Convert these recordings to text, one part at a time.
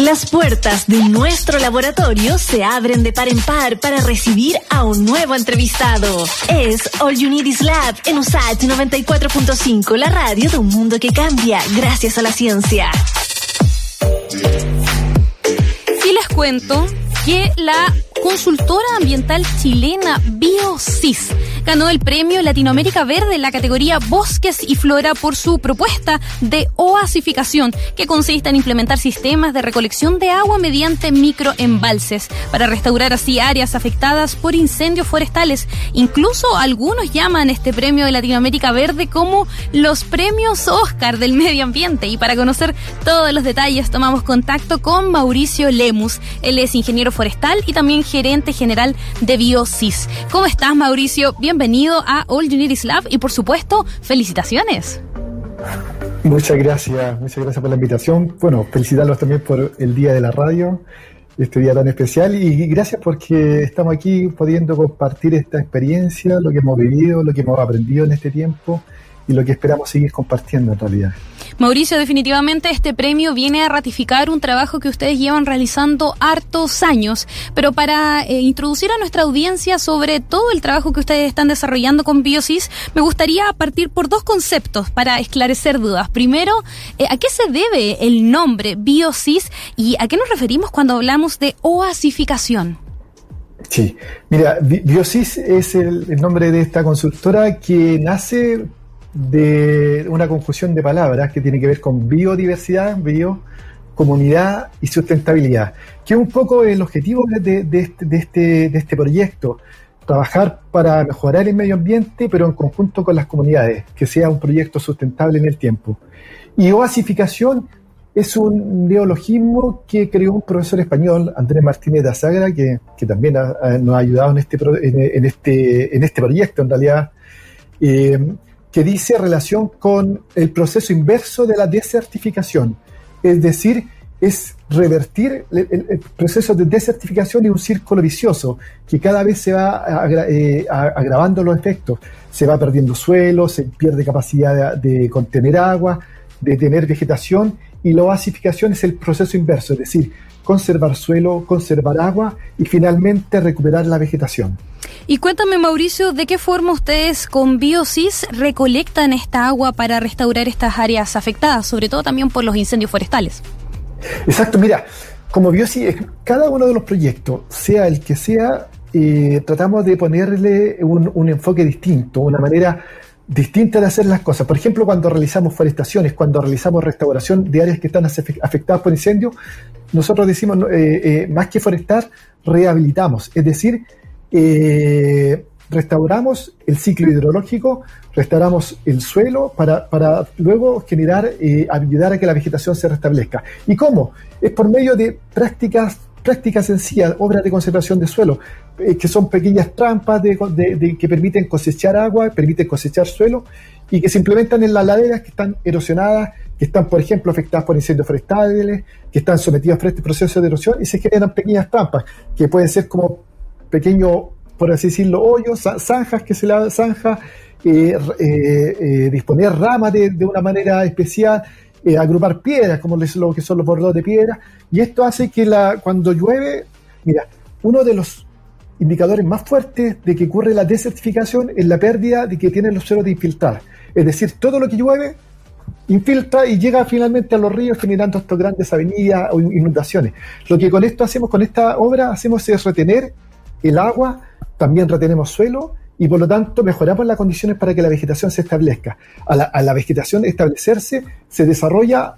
Las puertas de nuestro laboratorio se abren de par en par para recibir a un nuevo entrevistado. Es All You Need Is Lab en USAT 94.5, la radio de un mundo que cambia gracias a la ciencia. Si les cuento que la consultora ambiental chilena BioSys ganó el premio Latinoamérica Verde en la categoría Bosques y Flora por su propuesta de oasificación, que consiste en implementar sistemas de recolección de agua mediante microembalses para restaurar así áreas afectadas por incendios forestales. Incluso algunos llaman este premio de Latinoamérica Verde como los premios Oscar del medio ambiente. Y para conocer todos los detalles tomamos contacto con Mauricio Lemus. Él es ingeniero forestal y también gerente general de BioSys. ¿Cómo estás, Mauricio? Bienvenido a All You Need Is Lab y, por supuesto, felicitaciones. Muchas gracias, muchas gracias por la invitación. Bueno, felicitarlos también por el Día de la Radio, este día tan especial, y gracias porque estamos aquí pudiendo compartir esta experiencia, lo que hemos vivido, lo que hemos aprendido en este tiempo y lo que esperamos seguir compartiendo en realidad. Mauricio, definitivamente este premio viene a ratificar un trabajo que ustedes llevan realizando hartos años, pero para eh, introducir a nuestra audiencia sobre todo el trabajo que ustedes están desarrollando con Biosis, me gustaría partir por dos conceptos para esclarecer dudas. Primero, eh, ¿a qué se debe el nombre Biosis y a qué nos referimos cuando hablamos de oasificación? Sí, mira, Biosis es el, el nombre de esta consultora que nace de una confusión de palabras que tiene que ver con biodiversidad, bio, comunidad y sustentabilidad, que es un poco el objetivo de, este, de, este, de este proyecto, trabajar para mejorar el medio ambiente, pero en conjunto con las comunidades, que sea un proyecto sustentable en el tiempo. Y oasificación es un neologismo que creó un profesor español, Andrés Martínez de Azagra, que, que también nos ha ayudado en este, en, este, en este proyecto, en realidad. Eh, que dice relación con el proceso inverso de la desertificación, es decir, es revertir el, proceso de desertificación y un círculo vicioso que cada vez se va eh, agravando los efectos. Se va perdiendo suelo, se pierde capacidad de, contener agua, de tener vegetación y la oasificación es el proceso inverso, es decir, conservar suelo, conservar agua y finalmente recuperar la vegetación. Y cuéntame, Mauricio, ¿de qué forma ustedes con Biosis recolectan esta agua para restaurar estas áreas afectadas, sobre todo también por los incendios forestales? Exacto, mira, como Biosis, cada uno de los proyectos, sea el que sea, eh, tratamos de ponerle un, un enfoque distinto, una manera distinta de hacer las cosas. Por ejemplo, cuando realizamos forestaciones, cuando realizamos restauración de áreas que están afectadas por incendios, nosotros decimos, eh, eh, más que forestar, rehabilitamos. Es decir, eh, restauramos el ciclo hidrológico, restauramos el suelo para, para luego generar, ayudar a que la vegetación se restablezca. ¿Y cómo? Es por medio de prácticas prácticas sencillas, obras de conservación de suelo, eh, que son pequeñas trampas de, que permiten cosechar agua, permiten cosechar suelo y que se implementan en las laderas que están erosionadas, que están, por ejemplo, afectadas por incendios forestales, que están sometidas a este proceso de erosión y se generan pequeñas trampas, que pueden ser como pequeños, por así decirlo, hoyos, zanjas que se la zanja, eh, eh, disponer ramas de, de una manera especial, eh, agrupar piedras, como lo que son los bordados de piedra, y esto hace que la, cuando llueve, mira, uno de los indicadores más fuertes de que ocurre la desertificación es la pérdida de que tienen los suelos de infiltrar. Es decir, todo lo que llueve infiltra y llega finalmente a los ríos generando estas grandes avenidas o inundaciones. Lo que con esto hacemos, con esta obra, hacemos es retener el agua, también retenemos suelo y por lo tanto mejoramos las condiciones para que la vegetación se establezca. A la, a la vegetación establecerse se desarrolla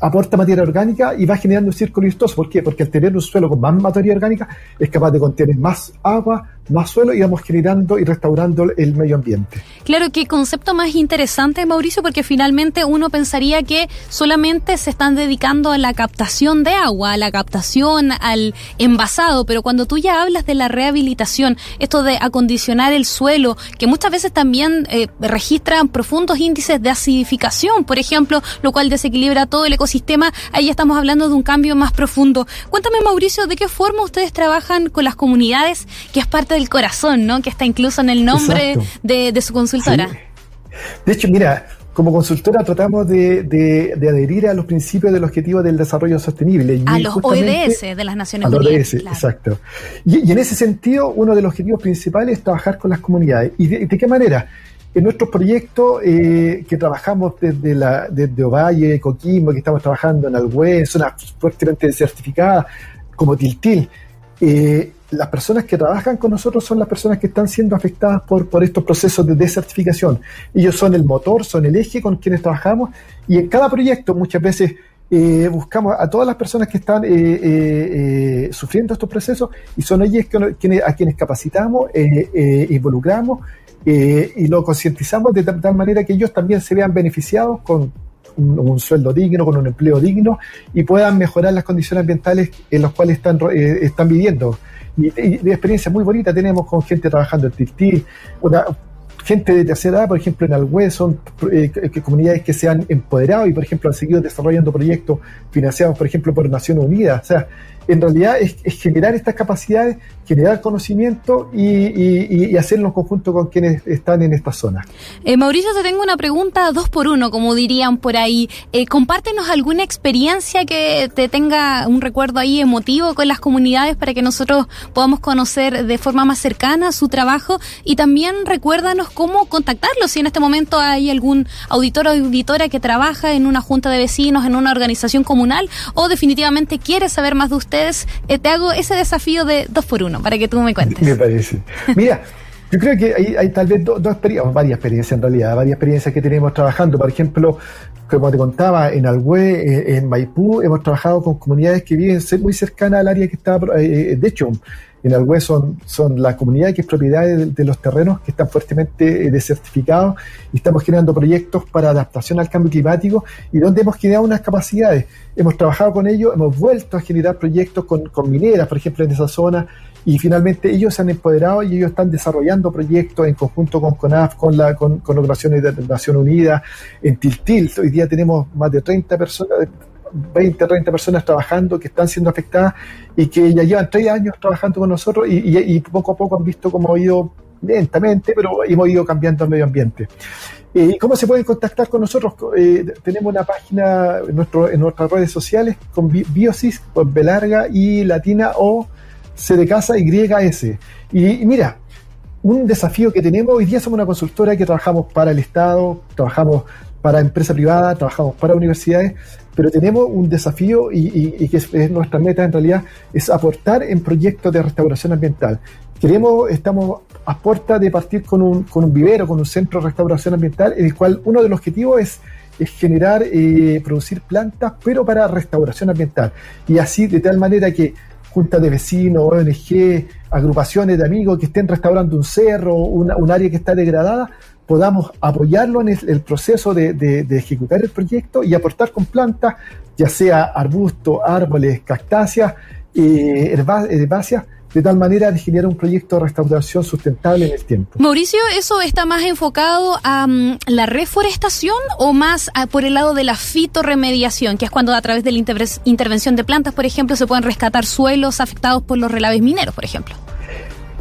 aporta materia orgánica y va generando un círculo virtuoso. ¿Por qué? Porque al tener un suelo con más materia orgánica es capaz de contener más agua, más suelo y vamos generando y restaurando el medio ambiente. Claro, qué concepto más interesante, Mauricio, porque finalmente uno pensaría que solamente se están dedicando a la captación de agua, a la captación, al envasado, pero cuando tú ya hablas de la rehabilitación, esto de acondicionar el suelo, que muchas veces también eh, registran profundos índices de acidificación, por ejemplo, lo cual desequilibra todo el ecosistema, ahí estamos hablando de un cambio más profundo. Cuéntame, Mauricio, ¿de qué forma ustedes trabajan con las comunidades, que es parte del corazón, ¿no? Que está incluso en el nombre de, su consultora. De hecho, mira, como consultora tratamos de, adherir a los principios del objetivo del desarrollo sostenible. a los ODS de las Naciones Unidas. A los ODS, exacto. Y, en ese sentido, uno de los objetivos principales es trabajar con las comunidades. ¿Y de, qué manera? En nuestros proyectos eh, que trabajamos desde, la, desde Ovalle, Coquimbo, que estamos trabajando en Alhué, zonas fuertemente certificadas, como Tiltil, eh, las personas que trabajan con nosotros son las personas que están siendo afectadas por, por estos procesos de desertificación. Ellos son el motor, son el eje con quienes trabajamos y en cada proyecto muchas veces eh, buscamos a todas las personas que están eh, eh, sufriendo estos procesos y son ellos a quienes capacitamos, involucramos y lo concientizamos de tal, manera que ellos también se vean beneficiados con un, sueldo digno, con un empleo digno y puedan mejorar las condiciones ambientales en las cuales están, están viviendo y, de experiencia muy bonita tenemos con gente trabajando en Tiltil, una, gente de tercera edad, por ejemplo, en Alhué, son eh, comunidades que se han empoderado y, por ejemplo, han seguido desarrollando proyectos financiados, por ejemplo, por Naciones Unidas. O sea, en realidad es, generar estas capacidades, generar conocimiento y, hacerlo en conjunto con quienes están en esta zona. Eh, Mauricio, te tengo una pregunta dos por uno, como dirían por ahí. Eh, compártenos alguna experiencia que te tenga un recuerdo ahí emotivo con las comunidades para que nosotros podamos conocer de forma más cercana su trabajo y también recuérdanos cómo contactarlos si en este momento hay algún auditor o auditora que trabaja en una junta de vecinos, en una organización comunal o definitivamente quiere saber más de usted eh, te hago ese desafío de dos por uno para que tú me cuentes. Me parece. Mira. Yo creo que hay, tal vez dos, experiencias, varias experiencias en realidad, varias experiencias que tenemos trabajando. Por ejemplo, como te contaba, en Alhué, eh, en Maipú, hemos trabajado con comunidades que viven muy cercanas al área que está, eh, de hecho, en Alhué son, la comunidad que es propiedad de, los terrenos que están fuertemente desertificados y estamos generando proyectos para adaptación al cambio climático y donde hemos generado unas capacidades. Hemos trabajado con ellos, hemos vuelto a generar proyectos con, mineras, por ejemplo, en esa zona y finalmente ellos se han empoderado y ellos están desarrollando proyectos en conjunto con CONAF, con, la, con, con operaciones de Nación Unida, en Tiltil. Hoy día tenemos más de 30 personas, 20, 30 personas trabajando que están siendo afectadas y que ya llevan tres años trabajando con nosotros y, poco a poco han visto cómo ha ido lentamente, pero hemos ido cambiando el medio ambiente. Eh, ¿Y cómo se pueden contactar con nosotros? Eh, tenemos una página en, nuestras redes sociales con Biosis, con B larga y latina o C de casa YS. Y, y mira, un desafío que tenemos, hoy día somos una consultora que trabajamos para el Estado, trabajamos para empresa privada, trabajamos para universidades, pero tenemos un desafío y, que es, nuestra meta en realidad, es aportar en proyectos de restauración ambiental. Queremos, estamos a puerta de partir con un, con un vivero, con un centro de restauración ambiental, en el cual uno de los objetivos es, generar, eh, producir plantas, pero para restauración ambiental. Y así, de tal manera que juntas de vecinos, ONG, agrupaciones de amigos que estén restaurando un cerro, un área que está degradada, podamos apoyarlo en el, proceso de, ejecutar el proyecto y aportar con plantas, ya sea arbustos, árboles, cactáceas, eh, herbáceas, de tal manera de generar un proyecto de restauración sustentable en el tiempo. Mauricio, ¿eso está más enfocado a mm, la reforestación o más por el lado de la fitorremediación, que es cuando a través de la intervención de plantas, por ejemplo, se pueden rescatar suelos afectados por los relaves mineros, por ejemplo?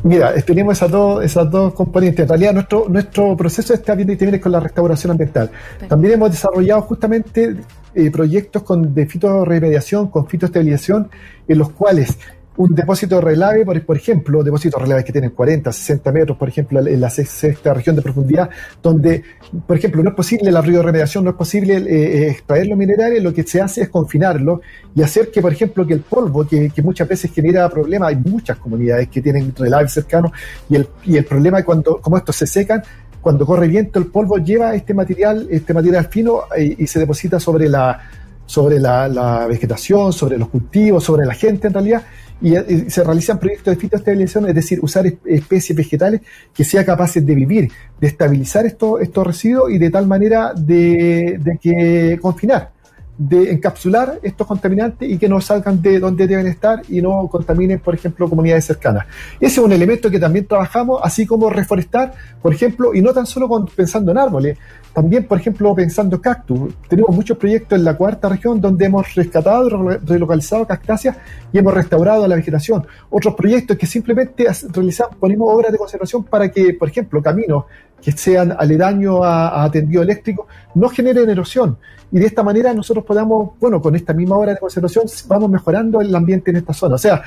Mira, tenemos esas dos, esas dos componentes. En realidad, nuestro, nuestro proceso está bien y tiene con la restauración ambiental. También hemos desarrollado justamente eh, proyectos con, de fitorremediación, con fitoestabilización, en los cuales un depósito de relave, por, por ejemplo, depósitos de relaves que tienen 40, 60 metros, por ejemplo, en la sexta región de profundidad, donde, por ejemplo, no es posible la remediación, no es posible eh, eh, extraer los minerales, lo que se hace es confinarlo y hacer que, por ejemplo, que el polvo, que, muchas veces genera problemas, hay muchas comunidades que tienen relaves cercanos y el, y el problema cuando, como estos se secan, cuando corre viento, el polvo lleva este material, este material fino eh, y se deposita sobre la sobre la, vegetación, sobre los cultivos, sobre la gente en realidad, y, se realizan proyectos de fitoestabilización, es decir, usar especies vegetales que sean capaces de vivir, de estabilizar estos, estos residuos y de tal manera de, de que confinar de encapsular estos contaminantes y que no salgan de donde deben estar y no contaminen, por ejemplo, comunidades cercanas. Ese es un elemento que también trabajamos, así como reforestar, por ejemplo, y no tan solo pensando en árboles, también, por ejemplo, pensando en cactus. Tenemos muchos proyectos en la cuarta región donde hemos rescatado relocalizado cactáceas y hemos restaurado la vegetación. Otros proyectos que simplemente realizamos, ponemos obras de conservación para que, por ejemplo, caminos que sean aledaños a, a tendido eléctrico no generen erosión. Y de esta manera nosotros podamos, bueno, con esta misma hora de conservación, vamos mejorando el ambiente en esta zona. O sea,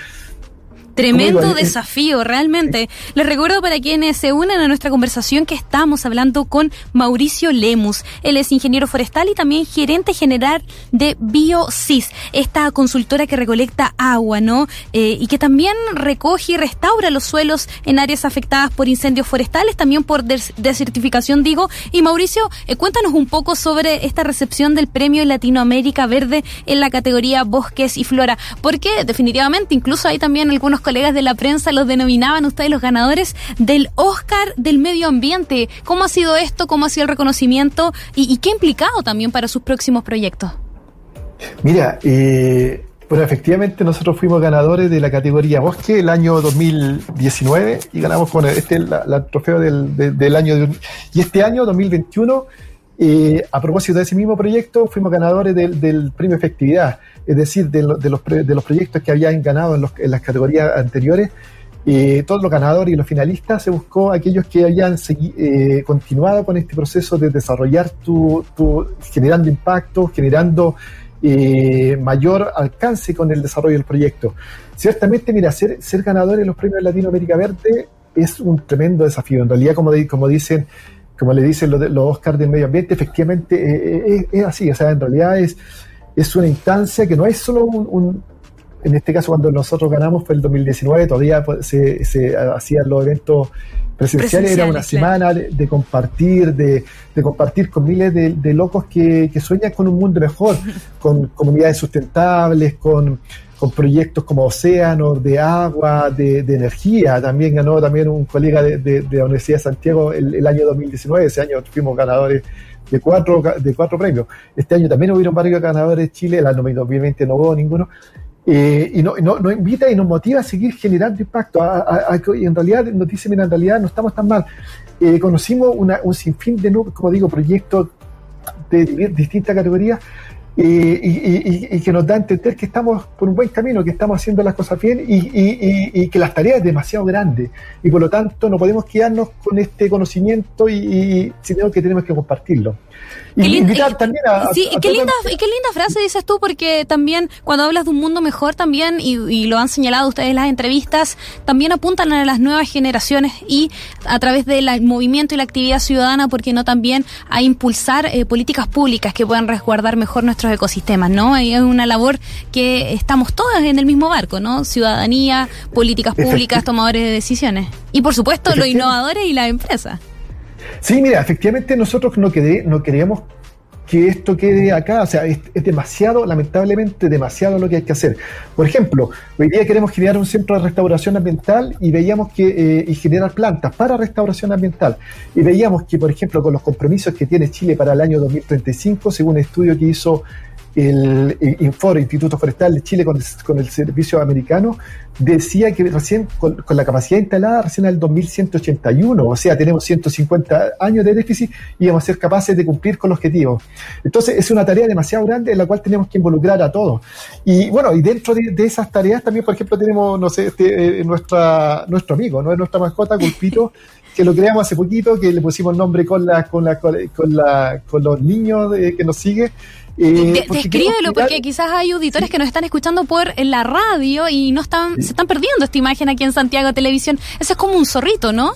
Tremendo desafío, realmente. Les recuerdo para quienes se unen a nuestra conversación que estamos hablando con Mauricio Lemus. Él es ingeniero forestal y también gerente general de BioSys, esta consultora que recolecta agua, ¿no? Eh, y que también recoge y restaura los suelos en áreas afectadas por incendios forestales, también por desertificación, digo. Y Mauricio, eh, cuéntanos un poco sobre esta recepción del Premio Latinoamérica Verde en la categoría Bosques y Flora, porque definitivamente incluso hay también algunos colegas de la prensa los denominaban ustedes los ganadores del Oscar del Medio Ambiente. ¿Cómo ha sido esto? ¿Cómo ha sido el reconocimiento? ¿Y, qué ha implicado también para sus próximos proyectos? Mira, eh, bueno, efectivamente nosotros fuimos ganadores de la categoría Bosque el año 2019 y ganamos con este la, trofeo del, año y este año 2021 eh, a propósito de ese mismo proyecto fuimos ganadores del, del premio efectividad es decir, de, los, de los, proyectos que habían ganado en, las categorías anteriores, eh, todos los ganadores y los finalistas se buscó aquellos que habían eh, continuado con este proceso de desarrollar tu, generando impacto, generando eh, mayor alcance con el desarrollo del proyecto. Ciertamente, mira, ser, ser ganador de los premios Latinoamérica Verde es un tremendo desafío. En realidad, como, como dicen, como le dicen los, los Oscars del medio ambiente, efectivamente es así. O sea, en realidad es es una instancia que no es solo un, en este caso cuando nosotros ganamos fue el 2019, todavía pues, se, se hacían los eventos presenciales, era una semana de, compartir, de, compartir con miles de, locos que, sueñan con un mundo mejor, con comunidades sustentables, con, proyectos como océanos, de agua, de, energía. También ganó también un colega de, la Universidad de Santiago el, el año 2019, ese año fuimos ganadores de cuatro, de cuatro premios. Este año también hubieron varios ganadores de Chile, el año 2020 no hubo ninguno. Eh, y nos no, invita y nos motiva a seguir generando impacto. y en realidad nos dice, mira, en realidad no estamos tan mal. Eh, conocimos una, un sinfín de, como digo, proyectos de distintas categorías y, que nos da a entender que estamos por un buen camino, que estamos haciendo las cosas bien y, que las tareas es demasiado grande y por lo tanto no podemos quedarnos con este conocimiento y, sino que tenemos que compartirlo. Qué linda, también sí, qué, linda, qué linda frase dices tú, porque también cuando hablas de un mundo mejor también, y, lo han señalado ustedes en las entrevistas, también apuntan a las nuevas generaciones y a través del movimiento y la actividad ciudadana, porque no también a impulsar eh, políticas públicas que puedan resguardar mejor nuestros ecosistemas, ¿no? Y es una labor que estamos todas en el mismo barco, ¿no? Ciudadanía, políticas públicas, tomadores de decisiones. Y por supuesto, los innovadores y las empresas. Sí, mira, efectivamente nosotros no, no queríamos que esto quede acá, o sea, es, demasiado, lamentablemente, demasiado lo que hay que hacer. Por ejemplo, hoy día queremos generar un centro de restauración ambiental y veíamos que, eh, y generar plantas para restauración ambiental. Y veíamos que, por ejemplo, con los compromisos que tiene Chile para el año 2035, según un estudio que hizo el, Infor, Instituto Forestal de Chile, con el, servicio americano, decía que recién, con, la capacidad instalada, recién al 2181, o sea, tenemos 150 años de déficit y vamos a ser capaces de cumplir con los objetivos. Entonces, es una tarea demasiado grande en la cual tenemos que involucrar a todos. Y bueno, y dentro de, esas tareas también, por ejemplo, tenemos, no sé, este, eh, nuestra, nuestro amigo, ¿no? nuestra mascota, Culpito, que lo creamos hace poquito, que le pusimos nombre con, la, con, la, con, la, con los niños que nos siguen eh, descríbelo, porque quizás hay auditores que nos están escuchando por la radio y no están, se están perdiendo esta imagen aquí en Santiago Televisión. Ese es como un zorrito, ¿no?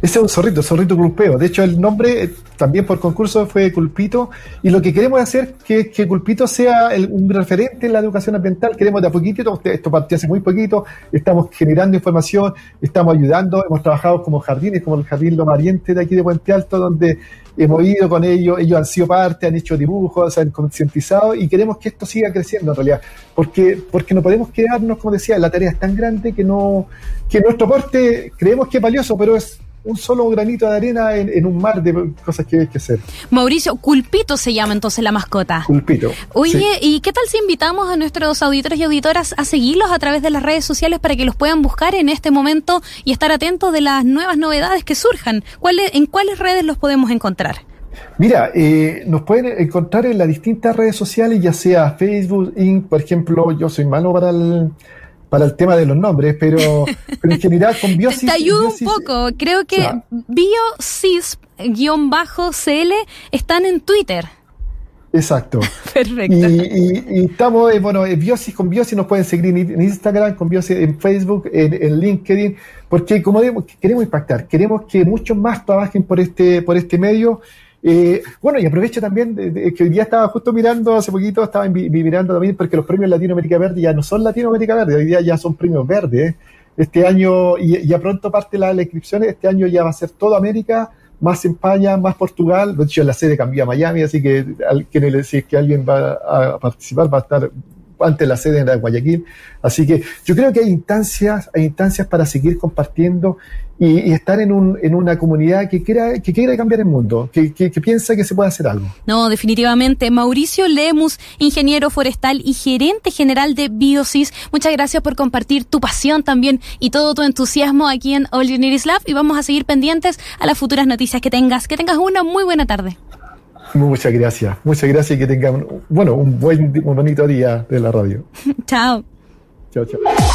Ese es un zorrito, zorrito culpeo. De hecho, el nombre eh, también por concurso fue Culpito. Y lo que queremos hacer es que, Culpito sea un referente en la educación ambiental. Queremos de a poquito, esto partió hace muy poquito, estamos generando información, estamos ayudando. Hemos trabajado como jardines, como el Jardín Lomariente de aquí de Puente Alto, donde hemos ido con ellos, ellos han sido parte, han hecho dibujos, se han concientizado y queremos que esto siga creciendo en realidad, porque, porque no podemos quedarnos, como decía, la tarea es tan grande que no, que nuestro aporte creemos que es valioso, pero es un solo granito de arena en, un mar de cosas que hay que hacer. Mauricio, Culpito se llama entonces la mascota. Culpito. Oye, ¿y qué tal si invitamos a nuestros auditores y auditoras a seguirlos a través de las redes sociales para que los puedan buscar en este momento y estar atentos de las nuevas novedades que surjan? ¿Cuáles, ¿En cuáles redes los podemos encontrar? Mira, eh, nos pueden encontrar en las distintas redes sociales, ya sea Facebook, Inc., por ejemplo, yo soy malo para el para el tema de los nombres, pero, en general con Biosis... Te ayudo un poco, creo que Biosis-CL están en Twitter. Exacto. Perfecto. Y, estamos, eh, bueno, Biosis con Biosis nos pueden seguir en Instagram, con Biosis en Facebook, en, LinkedIn, porque como queremos impactar, queremos que muchos más trabajen por este, por este medio. Eh, bueno, y aprovecho también que hoy día estaba justo mirando, hace poquito estaba mirando también, porque los premios Latinoamérica Verde ya no son Latinoamérica Verde, hoy día ya son premios verdes. Este año, y ya pronto parte la, la inscripción, este año ya va a ser toda América más España, más Portugal. De hecho, la sede cambió a Miami, así que si es que alguien va a participar, va a estar antes la sede en la Guayaquil. Así que yo creo que hay instancias, hay instancias para seguir compartiendo y, estar en, un, en una comunidad que quiera, que quiera cambiar el mundo, que, que, piensa que se puede hacer algo. No, definitivamente. Mauricio Lemus, ingeniero forestal y gerente general de Biosis, muchas gracias por compartir tu pasión también y todo tu entusiasmo aquí en All You Love y vamos a seguir pendientes a las futuras noticias que tengas. Que tengas una muy buena tarde. Muchas gracias, muchas gracias y que tengan, bueno, un buen, un bonito día de la radio. chao. Chao, chao.